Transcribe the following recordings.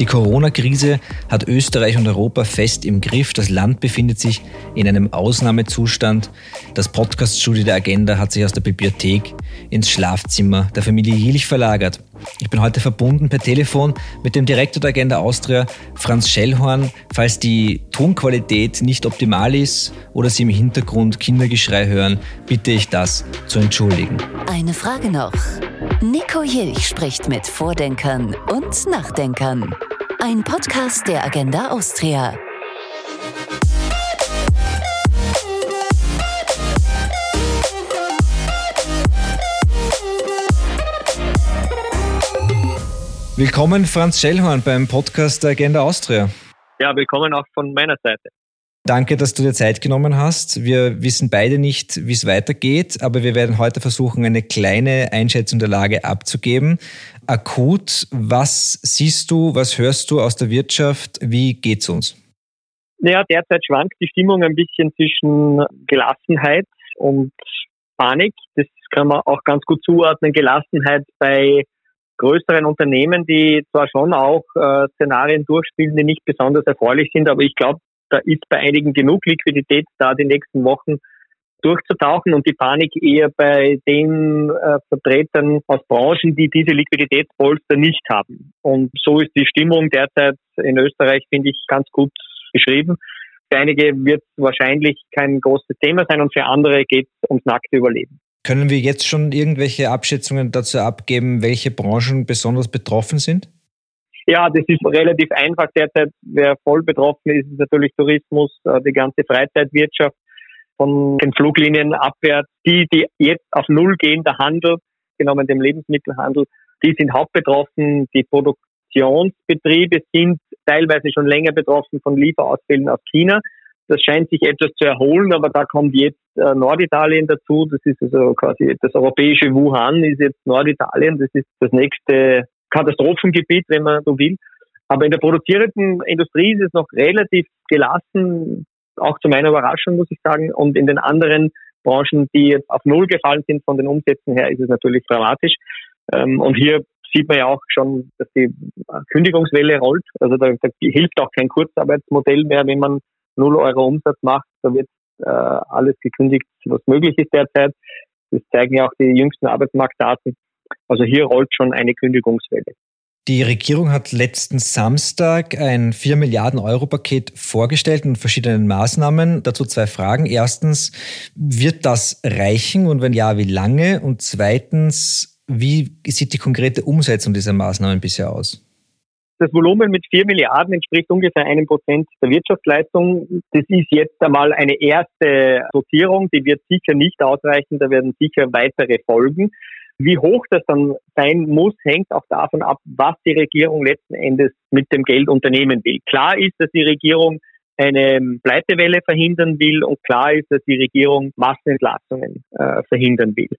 Die Corona-Krise hat Österreich und Europa fest im Griff. Das Land befindet sich in einem Ausnahmezustand. Das Podcaststudio der Agenda hat sich aus der Bibliothek ins Schlafzimmer der Familie Jielich verlagert. Ich bin heute verbunden per Telefon mit dem Direktor der Agenda Austria, Franz Schellhorn. Falls die Tonqualität nicht optimal ist oder Sie im Hintergrund Kindergeschrei hören, bitte ich das zu entschuldigen. Eine Frage noch. Nico Jilch spricht mit Vordenkern und Nachdenkern. Ein Podcast der Agenda Austria. Willkommen, Franz Schellhorn, beim Podcast der Agenda Austria. Ja, willkommen auch von meiner Seite. Danke, dass du dir Zeit genommen hast. Wir wissen beide nicht, wie es weitergeht, aber wir werden heute versuchen, eine kleine Einschätzung der Lage abzugeben. Akut, was siehst du, was hörst du aus der Wirtschaft? Wie geht's uns? Ja, derzeit schwankt die Stimmung ein bisschen zwischen Gelassenheit und Panik. Das kann man auch ganz gut zuordnen. Gelassenheit bei größeren Unternehmen, die zwar schon auch äh, Szenarien durchspielen, die nicht besonders erfreulich sind, aber ich glaube, da ist bei einigen genug Liquidität da, die nächsten Wochen durchzutauchen und die Panik eher bei den äh, Vertretern aus Branchen, die diese Liquiditätspolster nicht haben. Und so ist die Stimmung derzeit in Österreich, finde ich, ganz gut beschrieben. Für einige wird es wahrscheinlich kein großes Thema sein und für andere geht es ums nackte Überleben. Können wir jetzt schon irgendwelche Abschätzungen dazu abgeben, welche Branchen besonders betroffen sind? Ja, das ist relativ einfach derzeit. Wer voll betroffen ist, ist natürlich Tourismus, äh, die ganze Freizeitwirtschaft von den Fluglinien abwärts. Die, die jetzt auf Null gehen, der Handel, genommen dem Lebensmittelhandel, die sind hauptbetroffen. Die Produktionsbetriebe sind teilweise schon länger betroffen von Lieferausfällen aus China. Das scheint sich etwas zu erholen, aber da kommt jetzt äh, Norditalien dazu. Das ist also quasi das europäische Wuhan ist jetzt Norditalien. Das ist das nächste Katastrophengebiet, wenn man so will. Aber in der produzierenden Industrie ist es noch relativ gelassen, auch zu meiner Überraschung muss ich sagen. Und in den anderen Branchen, die jetzt auf Null gefallen sind von den Umsätzen her, ist es natürlich dramatisch. Ähm, und hier sieht man ja auch schon, dass die Kündigungswelle rollt. Also da, da hilft auch kein Kurzarbeitsmodell mehr, wenn man 0 Euro Umsatz macht, da wird äh, alles gekündigt, was möglich ist derzeit. Das zeigen ja auch die jüngsten Arbeitsmarktdaten. Also hier rollt schon eine Kündigungswelle. Die Regierung hat letzten Samstag ein 4 Milliarden Euro Paket vorgestellt in verschiedenen Maßnahmen. Dazu zwei Fragen. Erstens, wird das reichen und wenn ja, wie lange? Und zweitens, wie sieht die konkrete Umsetzung dieser Maßnahmen bisher aus? Das Volumen mit 4 Milliarden entspricht ungefähr einem Prozent der Wirtschaftsleistung. Das ist jetzt einmal eine erste Dotierung, die wird sicher nicht ausreichen, da werden sicher weitere folgen. Wie hoch das dann sein muss, hängt auch davon ab, was die Regierung letzten Endes mit dem Geld unternehmen will. Klar ist, dass die Regierung eine Pleitewelle verhindern will und klar ist, dass die Regierung Massenentlassungen äh, verhindern will.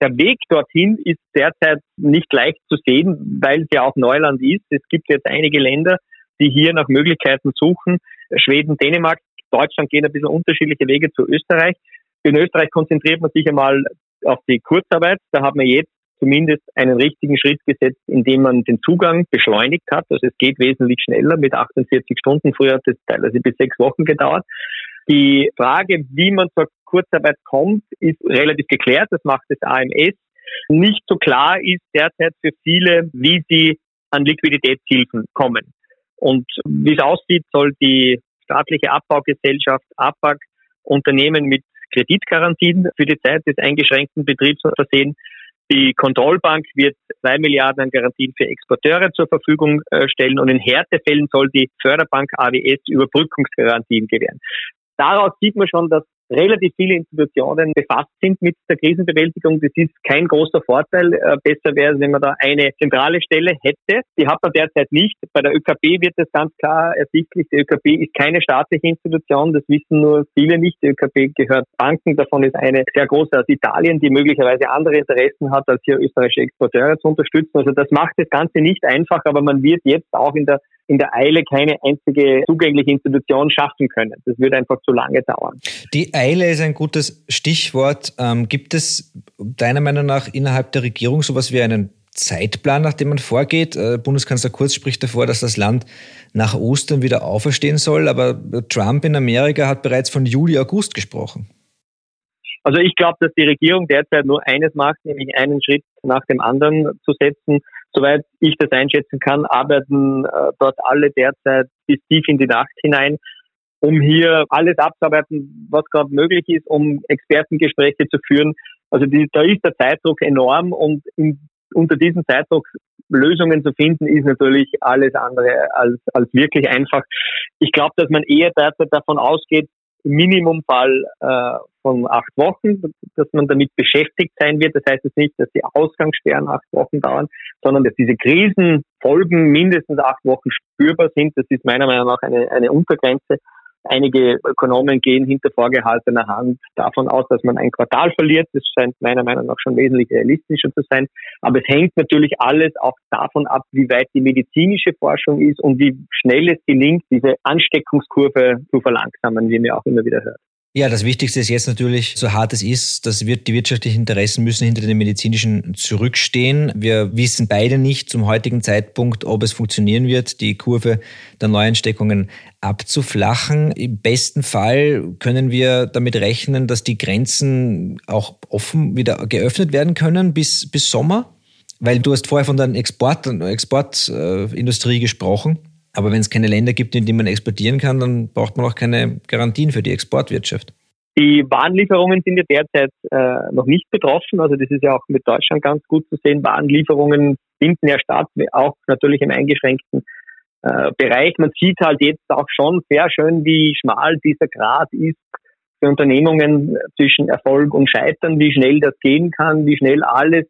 Der Weg dorthin ist derzeit nicht leicht zu sehen, weil es ja auch Neuland ist. Es gibt jetzt einige Länder, die hier nach Möglichkeiten suchen. Schweden, Dänemark, Deutschland gehen ein bisschen unterschiedliche Wege zu Österreich. In Österreich konzentriert man sich einmal auf die Kurzarbeit. Da hat man jetzt zumindest einen richtigen Schritt gesetzt, indem man den Zugang beschleunigt hat. Also es geht wesentlich schneller mit 48 Stunden. Früher hat es teilweise bis sechs Wochen gedauert. Die Frage, wie man zur Kurzarbeit kommt, ist relativ geklärt. Das macht das AMS. Nicht so klar ist derzeit für viele, wie sie an Liquiditätshilfen kommen. Und wie es aussieht, soll die staatliche Abbaugesellschaft APAC Unternehmen mit Kreditgarantien für die Zeit des eingeschränkten Betriebs versehen. Die Kontrollbank wird zwei Milliarden an Garantien für Exporteure zur Verfügung äh, stellen und in Härtefällen soll die Förderbank AWS Überbrückungsgarantien gewähren. Daraus sieht man schon, dass relativ viele Institutionen befasst sind mit der Krisenbewältigung. Das ist kein großer Vorteil. Äh, besser wäre es, wenn man da eine zentrale Stelle hätte. Die hat man derzeit nicht. Bei der ÖKB wird das ganz klar ersichtlich. Die ÖKB ist keine staatliche Institution. Das wissen nur viele nicht. Die ÖKB gehört Banken. Davon ist eine sehr große aus Italien, die möglicherweise andere Interessen hat, als hier österreichische Exporteure zu unterstützen. Also das macht das Ganze nicht einfach, aber man wird jetzt auch in der in der Eile keine einzige zugängliche Institution schaffen können. Das würde einfach zu lange dauern. Die Eile ist ein gutes Stichwort. Ähm, gibt es deiner Meinung nach innerhalb der Regierung sowas wie einen Zeitplan, nach dem man vorgeht? Äh, Bundeskanzler Kurz spricht davor, dass das Land nach Ostern wieder auferstehen soll, aber Trump in Amerika hat bereits von Juli, August gesprochen. Also ich glaube, dass die Regierung derzeit nur eines macht, nämlich einen Schritt nach dem anderen zu setzen. Soweit ich das einschätzen kann, arbeiten äh, dort alle derzeit bis tief in die Nacht hinein, um hier alles abzuarbeiten, was gerade möglich ist, um Expertengespräche zu führen. Also die, da ist der Zeitdruck enorm und in, unter diesem Zeitdruck Lösungen zu finden, ist natürlich alles andere als, als wirklich einfach. Ich glaube, dass man eher derzeit davon ausgeht, Minimumfall äh, von acht Wochen, dass man damit beschäftigt sein wird. Das heißt jetzt nicht, dass die Ausgangssperren acht Wochen dauern, sondern dass diese Krisenfolgen mindestens acht Wochen spürbar sind. Das ist meiner Meinung nach eine, eine Untergrenze. Einige Ökonomen gehen hinter vorgehaltener Hand davon aus, dass man ein Quartal verliert. Das scheint meiner Meinung nach schon wesentlich realistischer zu sein. Aber es hängt natürlich alles auch davon ab, wie weit die medizinische Forschung ist und wie schnell es gelingt, diese Ansteckungskurve zu verlangsamen, wie mir auch immer wieder hört. Ja, das Wichtigste ist jetzt natürlich, so hart es ist, dass wird, die wirtschaftlichen Interessen müssen hinter den medizinischen zurückstehen. Wir wissen beide nicht zum heutigen Zeitpunkt, ob es funktionieren wird, die Kurve der Neuansteckungen abzuflachen. Im besten Fall können wir damit rechnen, dass die Grenzen auch offen wieder geöffnet werden können bis, bis Sommer. Weil du hast vorher von der Export, Exportindustrie gesprochen. Aber wenn es keine Länder gibt, in die man exportieren kann, dann braucht man auch keine Garantien für die Exportwirtschaft. Die Warenlieferungen sind ja derzeit äh, noch nicht betroffen. Also das ist ja auch mit Deutschland ganz gut zu sehen. Warenlieferungen finden ja statt, auch natürlich im eingeschränkten äh, Bereich. Man sieht halt jetzt auch schon sehr schön, wie schmal dieser Grad ist für Unternehmungen zwischen Erfolg und Scheitern, wie schnell das gehen kann, wie schnell alles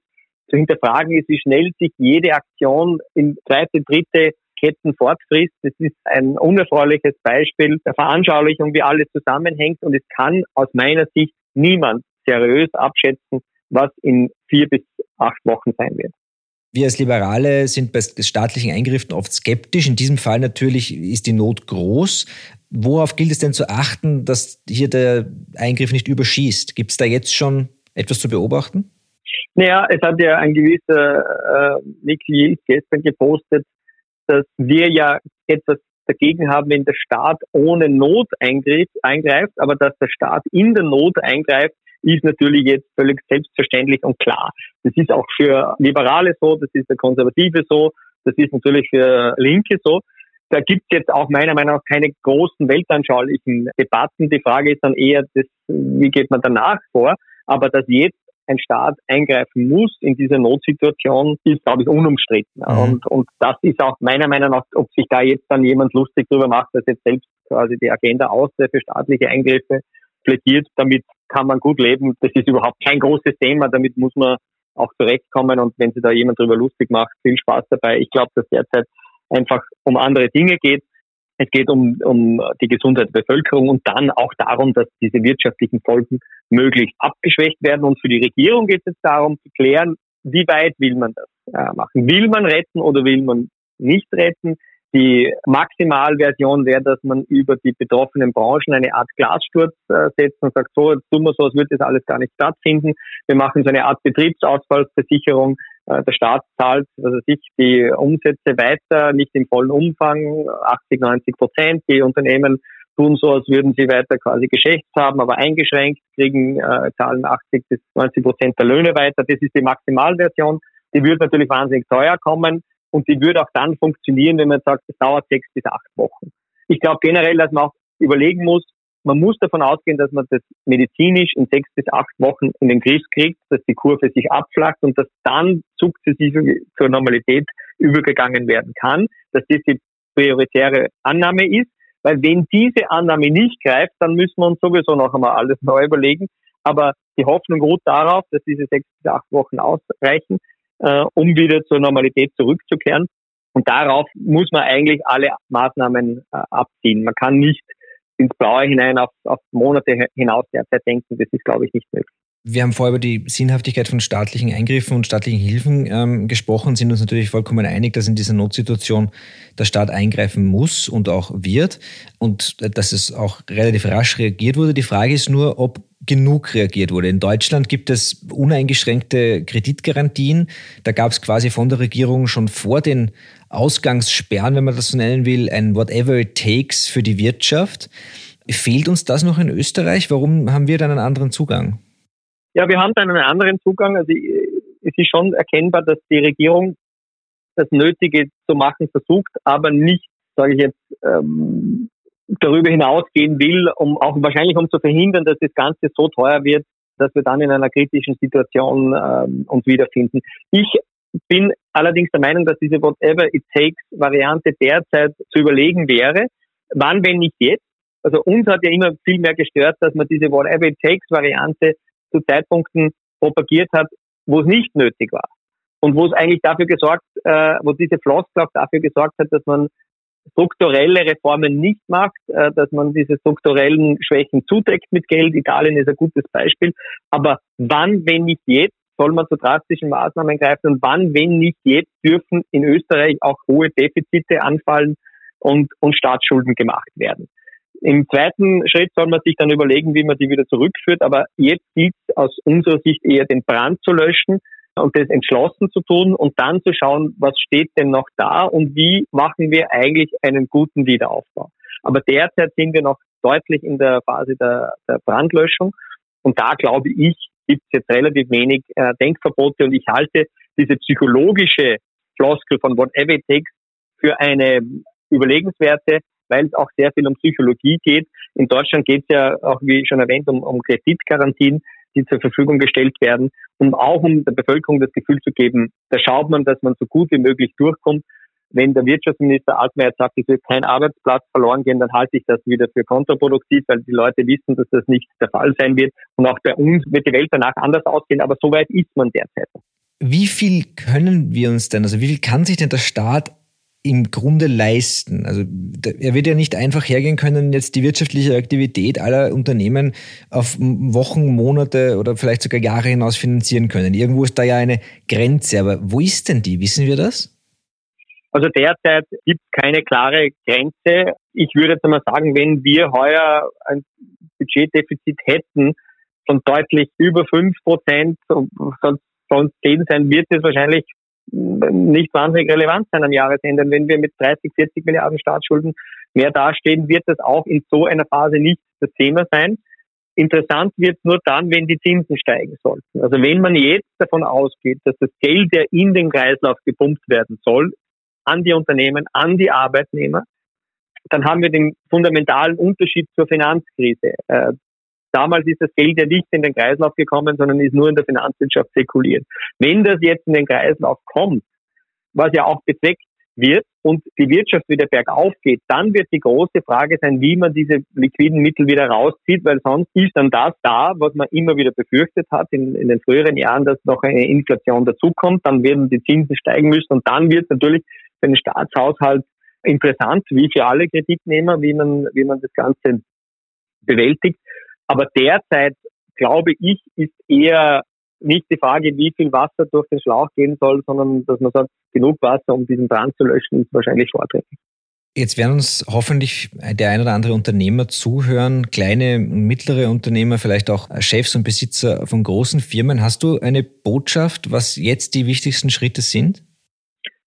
zu hinterfragen ist, wie schnell sich jede Aktion in zweite, dritte Ketten fortfrisst. Das ist ein unerfreuliches Beispiel der Veranschaulichung, wie alles zusammenhängt. Und es kann aus meiner Sicht niemand seriös abschätzen, was in vier bis acht Wochen sein wird. Wir als Liberale sind bei staatlichen Eingriffen oft skeptisch. In diesem Fall natürlich ist die Not groß. Worauf gilt es denn zu achten, dass hier der Eingriff nicht überschießt? Gibt es da jetzt schon etwas zu beobachten? Naja, es hat ja ein gewisser äh, Nick Yield gestern gepostet, dass wir ja etwas dagegen haben, wenn der Staat ohne Not eingreift, aber dass der Staat in der Not eingreift, ist natürlich jetzt völlig selbstverständlich und klar. Das ist auch für Liberale so, das ist für Konservative so, das ist natürlich für Linke so. Da gibt es jetzt auch meiner Meinung nach keine großen weltanschaulichen Debatten. Die Frage ist dann eher, das, wie geht man danach vor? Aber dass jetzt ein Staat eingreifen muss in dieser Notsituation, ist, glaube ich, unumstritten. Mhm. Und, und das ist auch meiner Meinung nach, ob sich da jetzt dann jemand lustig drüber macht, dass jetzt selbst quasi die Agenda aus für staatliche Eingriffe plädiert, damit kann man gut leben. Das ist überhaupt kein großes Thema, damit muss man auch zurechtkommen. Und wenn sich da jemand drüber lustig macht, viel Spaß dabei. Ich glaube, dass derzeit einfach um andere Dinge geht. Es geht um, um die Gesundheit der Bevölkerung und dann auch darum, dass diese wirtschaftlichen Folgen möglichst abgeschwächt werden. Und für die Regierung geht es darum zu klären, wie weit will man das äh, machen? Will man retten oder will man nicht retten? Die Maximalversion wäre, dass man über die betroffenen Branchen eine Art Glassturz äh, setzt und sagt, so, jetzt tun wir so, als würde das alles gar nicht stattfinden. Wir machen so eine Art Betriebsausfallversicherung. Äh, der Staat zahlt, also sich die Umsätze weiter, nicht im vollen Umfang, 80, 90 Prozent. Die Unternehmen tun so, als würden sie weiter quasi Geschäfts haben, aber eingeschränkt, kriegen, äh, zahlen 80 bis 90 Prozent der Löhne weiter. Das ist die Maximalversion. Die würde natürlich wahnsinnig teuer kommen. Und die würde auch dann funktionieren, wenn man sagt, es dauert sechs bis acht Wochen. Ich glaube generell, dass man auch überlegen muss, man muss davon ausgehen, dass man das medizinisch in sechs bis acht Wochen in den Griff kriegt, dass die Kurve sich abflacht und dass dann sukzessive zur Normalität übergegangen werden kann, dass das die prioritäre Annahme ist. Weil wenn diese Annahme nicht greift, dann müssen wir uns sowieso noch einmal alles neu überlegen. Aber die Hoffnung ruht darauf, dass diese sechs bis acht Wochen ausreichen, äh, um wieder zur Normalität zurückzukehren. Und darauf muss man eigentlich alle Maßnahmen äh, abziehen. Man kann nicht ins Blaue hinein auf, auf Monate hinaus derzeit denken. Das ist, glaube ich, nicht möglich. Wir haben vorher über die Sinnhaftigkeit von staatlichen Eingriffen und staatlichen Hilfen ähm, gesprochen, sind uns natürlich vollkommen einig, dass in dieser Notsituation der Staat eingreifen muss und auch wird und äh, dass es auch relativ rasch reagiert wurde. Die Frage ist nur, ob genug reagiert wurde. In Deutschland gibt es uneingeschränkte Kreditgarantien. Da gab es quasi von der Regierung schon vor den Ausgangssperren, wenn man das so nennen will, ein Whatever it takes für die Wirtschaft. Fehlt uns das noch in Österreich? Warum haben wir dann einen anderen Zugang? Ja, wir haben dann einen anderen Zugang. Also es ist schon erkennbar, dass die Regierung das Nötige zu machen versucht, aber nicht, sage ich jetzt, ähm, darüber hinausgehen will, um auch wahrscheinlich um zu verhindern, dass das Ganze so teuer wird, dass wir dann in einer kritischen Situation ähm, uns wiederfinden. Ich bin allerdings der Meinung, dass diese Whatever it takes Variante derzeit zu überlegen wäre. Wann, wenn nicht jetzt? Also uns hat ja immer viel mehr gestört, dass man diese Whatever it takes Variante zu Zeitpunkten propagiert hat, wo es nicht nötig war. Und wo es eigentlich dafür gesorgt, äh, wo diese Floskel auch dafür gesorgt hat, dass man strukturelle Reformen nicht macht, äh, dass man diese strukturellen Schwächen zudeckt mit Geld. Italien ist ein gutes Beispiel. Aber wann, wenn nicht jetzt, soll man zu drastischen Maßnahmen greifen und wann, wenn nicht jetzt, dürfen in Österreich auch hohe Defizite anfallen und, und Staatsschulden gemacht werden. Im zweiten Schritt soll man sich dann überlegen, wie man die wieder zurückführt. Aber jetzt gilt es aus unserer Sicht eher den Brand zu löschen und das entschlossen zu tun und dann zu schauen, was steht denn noch da und wie machen wir eigentlich einen guten Wiederaufbau. Aber derzeit sind wir noch deutlich in der Phase der, der Brandlöschung und da glaube ich, gibt es jetzt relativ wenig äh, Denkverbote und ich halte diese psychologische Floskel von whatever it takes für eine überlegenswerte, weil es auch sehr viel um Psychologie geht. In Deutschland geht es ja auch, wie schon erwähnt, um, um Kreditgarantien die zur Verfügung gestellt werden, um auch um der Bevölkerung das Gefühl zu geben, da schaut man, dass man so gut wie möglich durchkommt. Wenn der Wirtschaftsminister Altmaier sagt, es wird kein Arbeitsplatz verloren gehen, dann halte ich das wieder für kontraproduktiv, weil die Leute wissen, dass das nicht der Fall sein wird. Und auch bei uns wird die Welt danach anders aussehen, aber so weit ist man derzeit. Wie viel können wir uns denn, also wie viel kann sich denn der Staat im Grunde leisten? Also er wird ja nicht einfach hergehen können, jetzt die wirtschaftliche Aktivität aller Unternehmen auf Wochen, Monate oder vielleicht sogar Jahre hinaus finanzieren können. Irgendwo ist da ja eine Grenze, aber wo ist denn die? Wissen wir das? Also derzeit gibt es keine klare Grenze. Ich würde jetzt einmal sagen, wenn wir heuer ein Budgetdefizit hätten von deutlich über fünf Prozent, sonst sonst zehn sein, wird es wahrscheinlich nicht wahnsinnig relevant sein am Jahresende. Wenn wir mit 30, 40 Milliarden Staatsschulden mehr dastehen, wird das auch in so einer Phase nicht das Thema sein. Interessant wird nur dann, wenn die Zinsen steigen sollten. Also wenn man jetzt davon ausgeht, dass das Geld ja in den Kreislauf gepumpt werden soll, an die Unternehmen, an die Arbeitnehmer, dann haben wir den fundamentalen Unterschied zur Finanzkrise. Äh, Damals ist das Geld ja nicht in den Kreislauf gekommen, sondern ist nur in der Finanzwirtschaft zirkuliert. Wenn das jetzt in den Kreislauf kommt, was ja auch bezweckt wird und die Wirtschaft wieder bergauf geht, dann wird die große Frage sein, wie man diese liquiden Mittel wieder rauszieht, weil sonst ist dann das da, was man immer wieder befürchtet hat in, in den früheren Jahren, dass noch eine Inflation dazukommt, dann werden die Zinsen steigen müssen und dann wird natürlich für den Staatshaushalt interessant, wie für alle Kreditnehmer, wie man, wie man das Ganze bewältigt. Aber derzeit, glaube ich, ist eher nicht die Frage, wie viel Wasser durch den Schlauch gehen soll, sondern dass man sagt, genug Wasser, um diesen Brand zu löschen, ist wahrscheinlich vorträglich. Jetzt werden uns hoffentlich der ein oder andere Unternehmer zuhören, kleine und mittlere Unternehmer, vielleicht auch Chefs und Besitzer von großen Firmen. Hast du eine Botschaft, was jetzt die wichtigsten Schritte sind?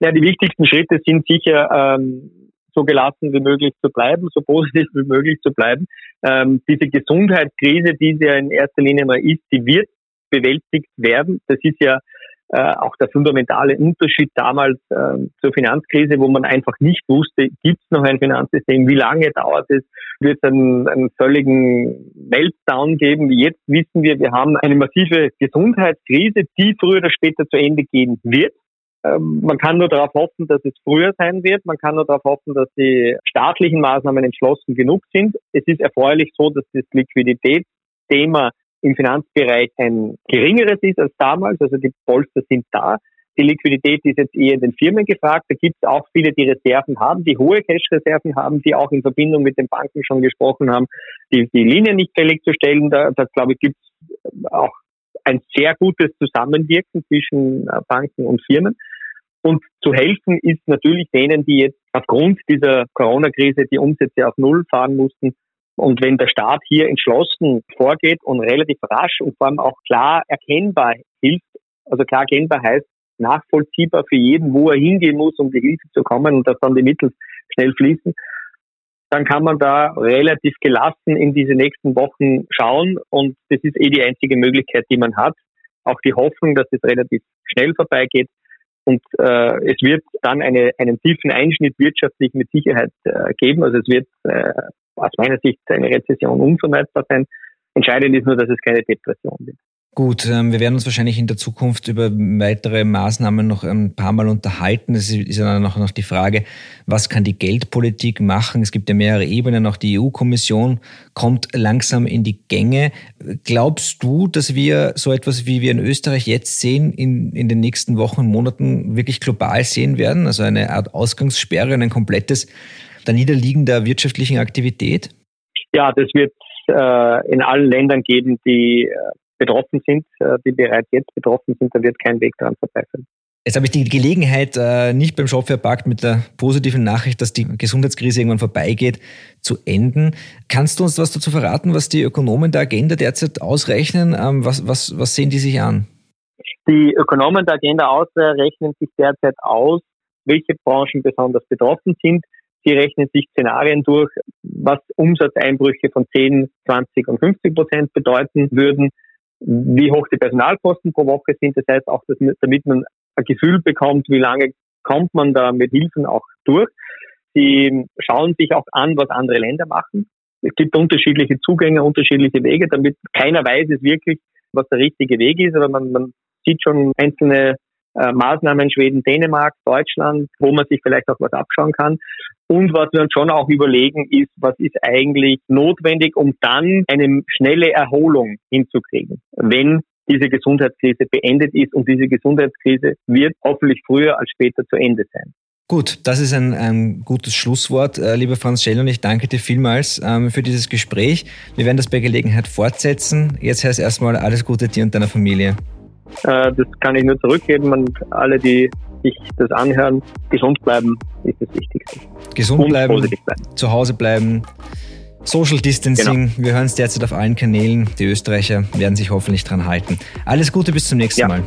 Ja, die wichtigsten Schritte sind sicher ähm, so gelassen wie möglich zu bleiben, so positiv wie möglich zu bleiben. Ähm, diese Gesundheitskrise, die sie ja in erster Linie mal ist, die wird bewältigt werden. Das ist ja äh, auch der fundamentale Unterschied damals äh, zur Finanzkrise, wo man einfach nicht wusste, gibt es noch ein Finanzsystem, wie lange dauert es, wird es einen, einen völligen Meltdown geben. Jetzt wissen wir, wir haben eine massive Gesundheitskrise, die früher oder später zu Ende gehen wird. Ähm, man kann nur darauf hoffen, dass es früher sein wird. Man kann nur darauf hoffen, dass die staatlichen Maßnahmen entschlossen genug sind. Es ist erfreulich so, dass das Liquiditätsthema im Finanzbereich ein geringeres ist als damals. Also die Polster sind da. Die Liquidität ist jetzt eher in den Firmen gefragt. Da gibt es auch viele, die Reserven haben, die hohe Cash-Reserven haben, die auch in Verbindung mit den Banken schon gesprochen haben, die, die Linien nicht fällig zu stellen. Da, da glaube ich, gibt es auch ein sehr gutes Zusammenwirken zwischen äh, Banken und Firmen. Und zu helfen ist natürlich denen, die jetzt aufgrund dieser Corona-Krise die Umsätze auf Null fahren mussten. Und wenn der Staat hier entschlossen vorgeht und relativ rasch und vor allem auch klar erkennbar hilft, also klar erkennbar heißt nachvollziehbar für jeden, wo er hingehen muss, um die Hilfe zu kommen und dass dann die Mittel schnell fließen, dann kann man da relativ gelassen in diese nächsten Wochen schauen und das ist eh die einzige Möglichkeit, die man hat. Auch die Hoffnung, dass es relativ schnell vorbeigeht und äh, es wird dann eine, einen tiefen Einschnitt wirtschaftlich mit Sicherheit äh, geben. Also es wird äh, aus meiner Sicht eine Rezession unvermeidbar sein. Entscheidend ist nur, dass es keine Depression wird. Gut, ähm, wir werden uns wahrscheinlich in der Zukunft über weitere Maßnahmen noch ein paar Mal unterhalten. Es ist ja dann noch die Frage, was kann die Geldpolitik machen? Es gibt ja mehrere Ebenen. Auch die EU-Kommission kommt langsam in die Gänge. Glaubst du, dass wir so etwas, wie wir in Österreich jetzt sehen, in, in den nächsten Wochen Monaten wirklich global sehen werden? Also eine Art Ausgangssperre und ein komplettes Niederliegen der wirtschaftlichen Aktivität? Ja, das wird äh, in allen Ländern geben, die äh, betroffen sind, äh, die bereits jetzt betroffen sind, da wird kein Weg dran vorbeiführen. Jetzt habe ich die Gelegenheit, äh, nicht beim Shop verpackt mit der positiven Nachricht, dass die Gesundheitskrise irgendwann vorbeigeht, zu enden. Kannst du uns was dazu verraten, was die Ökonomen der Agenda derzeit ausrechnen? Ähm, was, was, was sehen die sich an? Die Ökonomen der Agenda ausrechnen sich derzeit aus, welche Branchen besonders betroffen sind. Sie rechnen sich Szenarien durch, was Umsatzeinbrüche von 10, 20 und 50 Prozent bedeuten würden wie hoch die Personalkosten pro Woche sind. Das heißt auch, dass, damit man ein Gefühl bekommt, wie lange kommt man da mit Hilfen auch durch. Sie schauen sich auch an, was andere Länder machen. Es gibt unterschiedliche Zugänge, unterschiedliche Wege, damit keiner weiß es wirklich, was der richtige Weg ist, aber man, man sieht schon einzelne äh, Maßnahmen Schweden, Dänemark, Deutschland, wo man sich vielleicht auch was abschauen kann. Und was wir uns schon auch überlegen, ist, was ist eigentlich notwendig, um dann eine schnelle Erholung hinzukriegen, wenn diese Gesundheitskrise beendet ist. Und diese Gesundheitskrise wird hoffentlich früher als später zu Ende sein. Gut, das ist ein, ein gutes Schlusswort, äh, lieber Franz Schell, und ich danke dir vielmals ähm, für dieses Gespräch. Wir werden das bei Gelegenheit fortsetzen. Jetzt heißt erstmal alles Gute dir und deiner Familie. Äh, das kann ich nur zurückgeben und alle, die sich das anhören, gesund bleiben, ist das Wichtigste. Gesund bleiben, bleiben, zu Hause bleiben, Social Distancing, genau. wir hören es derzeit auf allen Kanälen. Die Österreicher werden sich hoffentlich dran halten. Alles Gute, bis zum nächsten ja. Mal.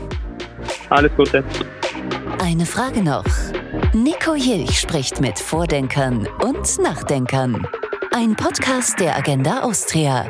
Alles Gute. Eine Frage noch. Nico Jilch spricht mit Vordenkern und Nachdenkern. Ein Podcast der Agenda Austria.